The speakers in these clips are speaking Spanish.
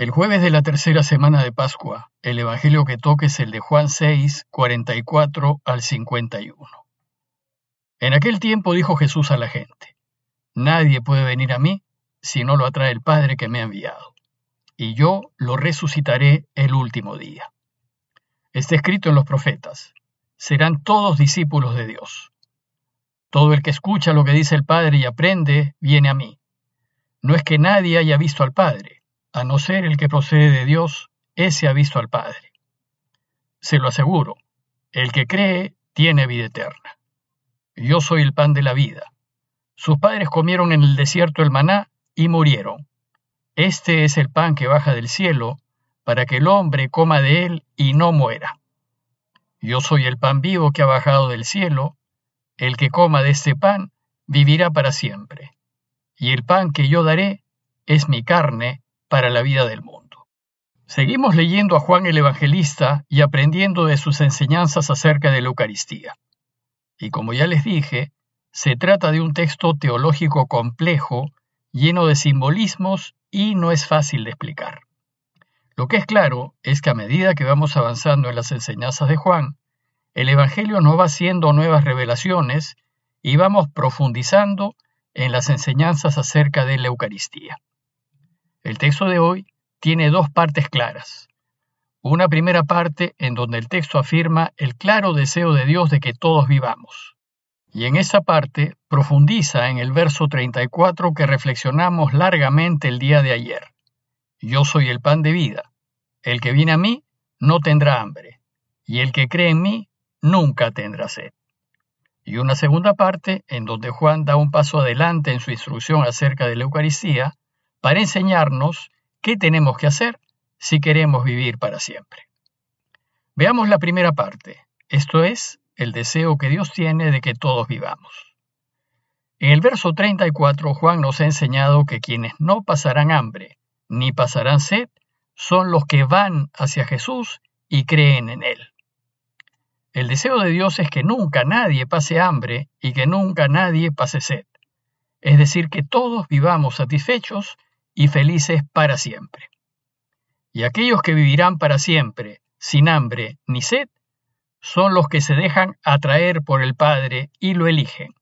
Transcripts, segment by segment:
El jueves de la tercera semana de Pascua, el Evangelio que toque es el de Juan 6, 44 al 51. En aquel tiempo dijo Jesús a la gente, Nadie puede venir a mí si no lo atrae el Padre que me ha enviado, y yo lo resucitaré el último día. Está escrito en los profetas, serán todos discípulos de Dios. Todo el que escucha lo que dice el Padre y aprende, viene a mí. No es que nadie haya visto al Padre, a no ser el que procede de Dios, ese ha visto al Padre. Se lo aseguro, el que cree tiene vida eterna. Yo soy el pan de la vida. Sus padres comieron en el desierto el maná y murieron. Este es el pan que baja del cielo, para que el hombre coma de él y no muera. Yo soy el pan vivo que ha bajado del cielo, el que coma de este pan vivirá para siempre, y el pan que yo daré es mi carne para la vida del mundo. Seguimos leyendo a Juan el Evangelista y aprendiendo de sus enseñanzas acerca de la Eucaristía. Y como ya les dije, se trata de un texto teológico complejo, lleno de simbolismos y no es fácil de explicar. Lo que es claro es que a medida que vamos avanzando en las enseñanzas de Juan, el Evangelio nos va haciendo nuevas revelaciones y vamos profundizando en las enseñanzas acerca de la Eucaristía. El texto de hoy tiene dos partes claras. Una primera parte en donde el texto afirma el claro deseo de Dios de que todos vivamos. Y en esa parte profundiza en el verso 34 que reflexionamos largamente el día de ayer. Yo soy el pan de vida. El que viene a mí no tendrá hambre, y el que cree en mí nunca tendrá sed. Y una segunda parte en donde Juan da un paso adelante en su instrucción acerca de la Eucaristía para enseñarnos qué tenemos que hacer si queremos vivir para siempre. Veamos la primera parte, esto es, el deseo que Dios tiene de que todos vivamos. En el verso 34 Juan nos ha enseñado que quienes no pasarán hambre ni pasarán sed son los que van hacia Jesús y creen en Él. El deseo de Dios es que nunca nadie pase hambre y que nunca nadie pase sed. Es decir, que todos vivamos satisfechos y felices para siempre. Y aquellos que vivirán para siempre, sin hambre ni sed, son los que se dejan atraer por el Padre y lo eligen.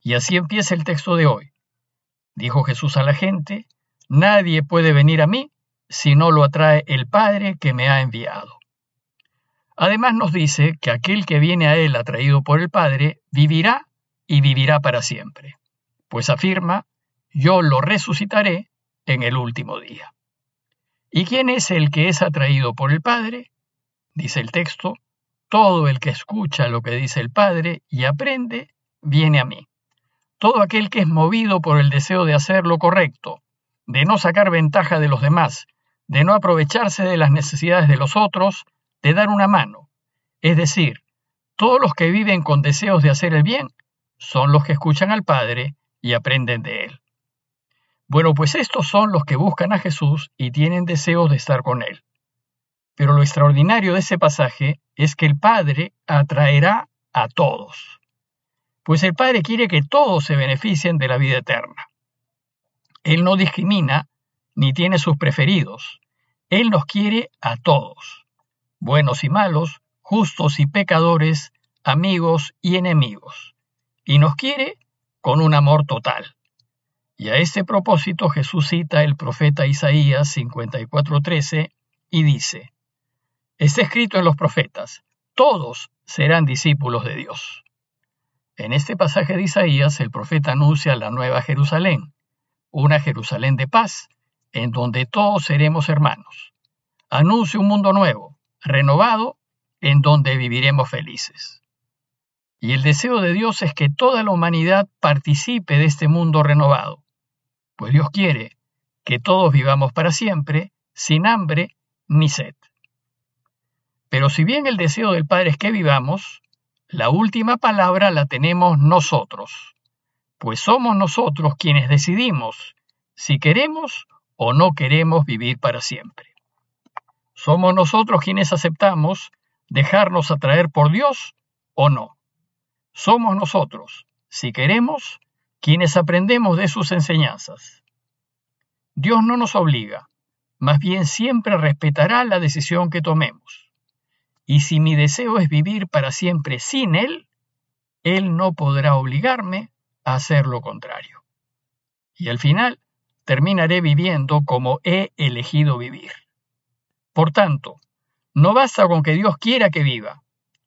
Y así empieza el texto de hoy. Dijo Jesús a la gente, Nadie puede venir a mí si no lo atrae el Padre que me ha enviado. Además nos dice que aquel que viene a Él atraído por el Padre vivirá y vivirá para siempre, pues afirma, yo lo resucitaré en el último día. ¿Y quién es el que es atraído por el Padre? Dice el texto, todo el que escucha lo que dice el Padre y aprende, viene a mí. Todo aquel que es movido por el deseo de hacer lo correcto, de no sacar ventaja de los demás, de no aprovecharse de las necesidades de los otros, de dar una mano. Es decir, todos los que viven con deseos de hacer el bien son los que escuchan al Padre y aprenden de Él. Bueno, pues estos son los que buscan a Jesús y tienen deseos de estar con Él. Pero lo extraordinario de ese pasaje es que el Padre atraerá a todos. Pues el Padre quiere que todos se beneficien de la vida eterna. Él no discrimina ni tiene sus preferidos. Él nos quiere a todos, buenos y malos, justos y pecadores, amigos y enemigos. Y nos quiere con un amor total. Y a este propósito Jesús cita el profeta Isaías 54:13 y dice, Está escrito en los profetas, todos serán discípulos de Dios. En este pasaje de Isaías el profeta anuncia la nueva Jerusalén, una Jerusalén de paz, en donde todos seremos hermanos. Anuncia un mundo nuevo, renovado, en donde viviremos felices. Y el deseo de Dios es que toda la humanidad participe de este mundo renovado, pues Dios quiere que todos vivamos para siempre, sin hambre ni sed. Pero si bien el deseo del Padre es que vivamos, la última palabra la tenemos nosotros pues somos nosotros quienes decidimos si queremos o no queremos vivir para siempre. Somos nosotros quienes aceptamos dejarnos atraer por Dios o no. Somos nosotros, si queremos, quienes aprendemos de sus enseñanzas. Dios no nos obliga, más bien siempre respetará la decisión que tomemos. Y si mi deseo es vivir para siempre sin Él, Él no podrá obligarme a hacer lo contrario. Y al final terminaré viviendo como he elegido vivir. Por tanto, no basta con que Dios quiera que viva.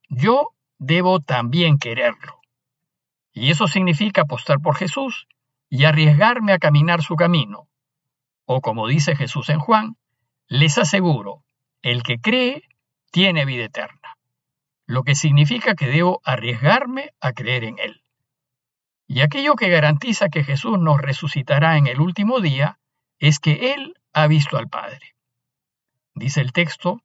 Yo debo también quererlo. Y eso significa apostar por Jesús y arriesgarme a caminar su camino, o como dice Jesús en Juan, les aseguro, el que cree tiene vida eterna, lo que significa que debo arriesgarme a creer en Él. Y aquello que garantiza que Jesús nos resucitará en el último día es que Él ha visto al Padre. Dice el texto,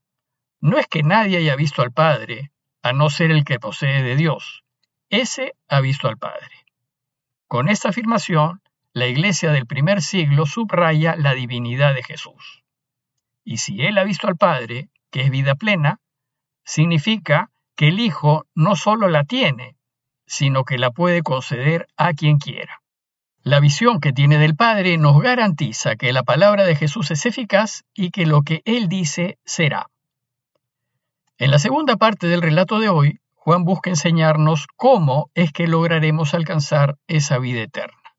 no es que nadie haya visto al Padre, a no ser el que posee de Dios. Ese ha visto al Padre. Con esta afirmación, la iglesia del primer siglo subraya la divinidad de Jesús. Y si Él ha visto al Padre, que es vida plena, significa que el Hijo no solo la tiene, sino que la puede conceder a quien quiera. La visión que tiene del Padre nos garantiza que la palabra de Jesús es eficaz y que lo que Él dice será. En la segunda parte del relato de hoy, Juan busca enseñarnos cómo es que lograremos alcanzar esa vida eterna.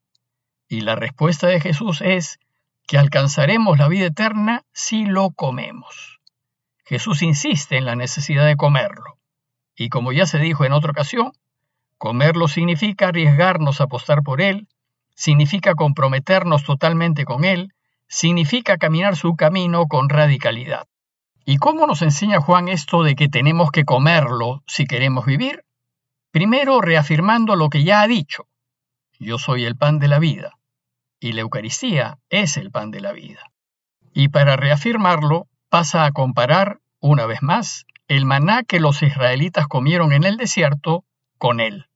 Y la respuesta de Jesús es que alcanzaremos la vida eterna si lo comemos. Jesús insiste en la necesidad de comerlo. Y como ya se dijo en otra ocasión, comerlo significa arriesgarnos a apostar por él, significa comprometernos totalmente con él, significa caminar su camino con radicalidad. ¿Y cómo nos enseña Juan esto de que tenemos que comerlo si queremos vivir? Primero reafirmando lo que ya ha dicho. Yo soy el pan de la vida y la Eucaristía es el pan de la vida. Y para reafirmarlo, pasa a comparar, una vez más, el maná que los israelitas comieron en el desierto con él.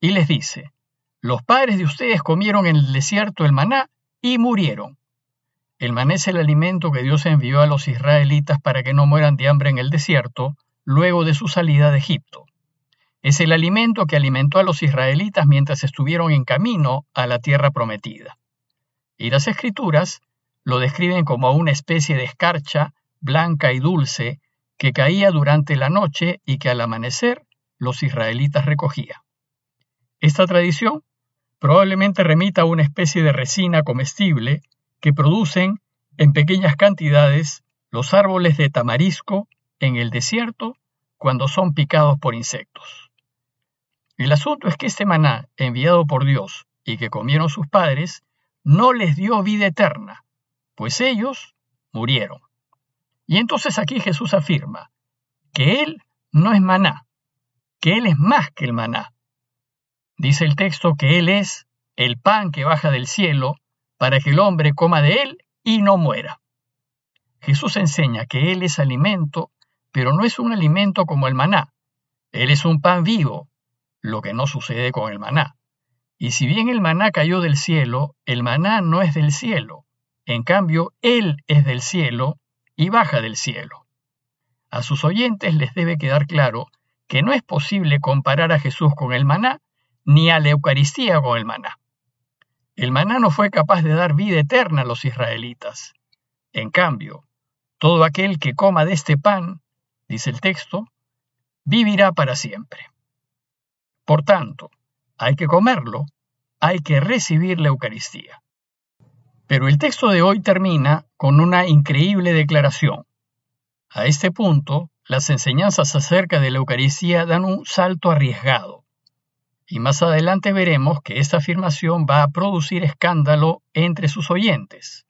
Y les dice, los padres de ustedes comieron en el desierto el maná y murieron. El maná es el alimento que Dios envió a los israelitas para que no mueran de hambre en el desierto luego de su salida de Egipto. Es el alimento que alimentó a los israelitas mientras estuvieron en camino a la tierra prometida y las escrituras lo describen como una especie de escarcha blanca y dulce que caía durante la noche y que al amanecer los israelitas recogían. Esta tradición probablemente remita a una especie de resina comestible que producen en pequeñas cantidades los árboles de tamarisco en el desierto cuando son picados por insectos. El asunto es que este maná enviado por Dios y que comieron sus padres no les dio vida eterna, pues ellos murieron. Y entonces aquí Jesús afirma que Él no es maná, que Él es más que el maná. Dice el texto que Él es el pan que baja del cielo para que el hombre coma de Él y no muera. Jesús enseña que Él es alimento, pero no es un alimento como el maná. Él es un pan vivo, lo que no sucede con el maná. Y si bien el maná cayó del cielo, el maná no es del cielo. En cambio, Él es del cielo y baja del cielo. A sus oyentes les debe quedar claro que no es posible comparar a Jesús con el maná, ni a la Eucaristía con el maná. El maná no fue capaz de dar vida eterna a los israelitas. En cambio, todo aquel que coma de este pan, dice el texto, vivirá para siempre. Por tanto, hay que comerlo, hay que recibir la Eucaristía. Pero el texto de hoy termina con una increíble declaración. A este punto, las enseñanzas acerca de la Eucaristía dan un salto arriesgado. Y más adelante veremos que esta afirmación va a producir escándalo entre sus oyentes,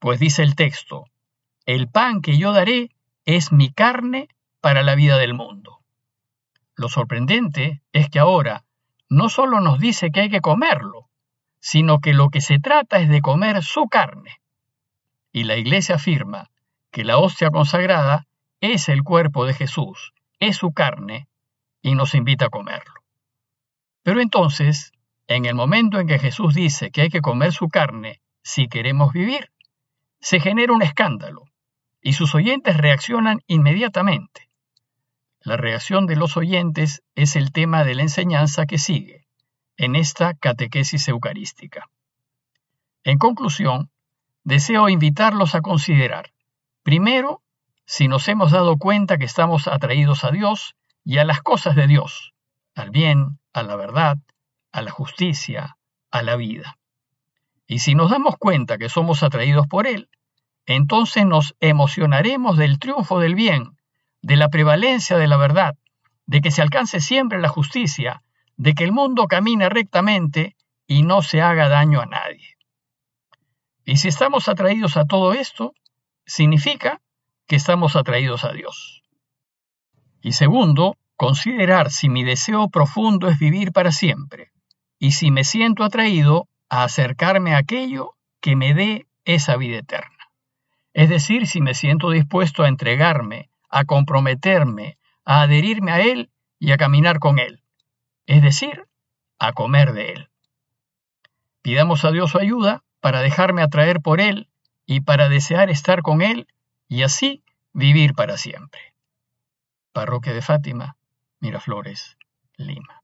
pues dice el texto, el pan que yo daré es mi carne para la vida del mundo. Lo sorprendente es que ahora no solo nos dice que hay que comerlo, sino que lo que se trata es de comer su carne. Y la Iglesia afirma que la hostia consagrada es el cuerpo de Jesús, es su carne, y nos invita a comerlo. Pero entonces, en el momento en que Jesús dice que hay que comer su carne si queremos vivir, se genera un escándalo, y sus oyentes reaccionan inmediatamente. La reacción de los oyentes es el tema de la enseñanza que sigue en esta catequesis eucarística. En conclusión, deseo invitarlos a considerar Primero, si nos hemos dado cuenta que estamos atraídos a Dios y a las cosas de Dios, al bien, a la verdad, a la justicia, a la vida. Y si nos damos cuenta que somos atraídos por Él, entonces nos emocionaremos del triunfo del bien, de la prevalencia de la verdad, de que se alcance siempre la justicia, de que el mundo camine rectamente y no se haga daño a nadie. Y si estamos atraídos a todo esto, significa que estamos atraídos a Dios. Y segundo, considerar si mi deseo profundo es vivir para siempre y si me siento atraído a acercarme a aquello que me dé esa vida eterna. Es decir, si me siento dispuesto a entregarme, a comprometerme, a adherirme a Él y a caminar con Él. Es decir, a comer de Él. Pidamos a Dios su ayuda para dejarme atraer por Él y para desear estar con Él y así vivir para siempre. Parroquia de Fátima, Miraflores, Lima.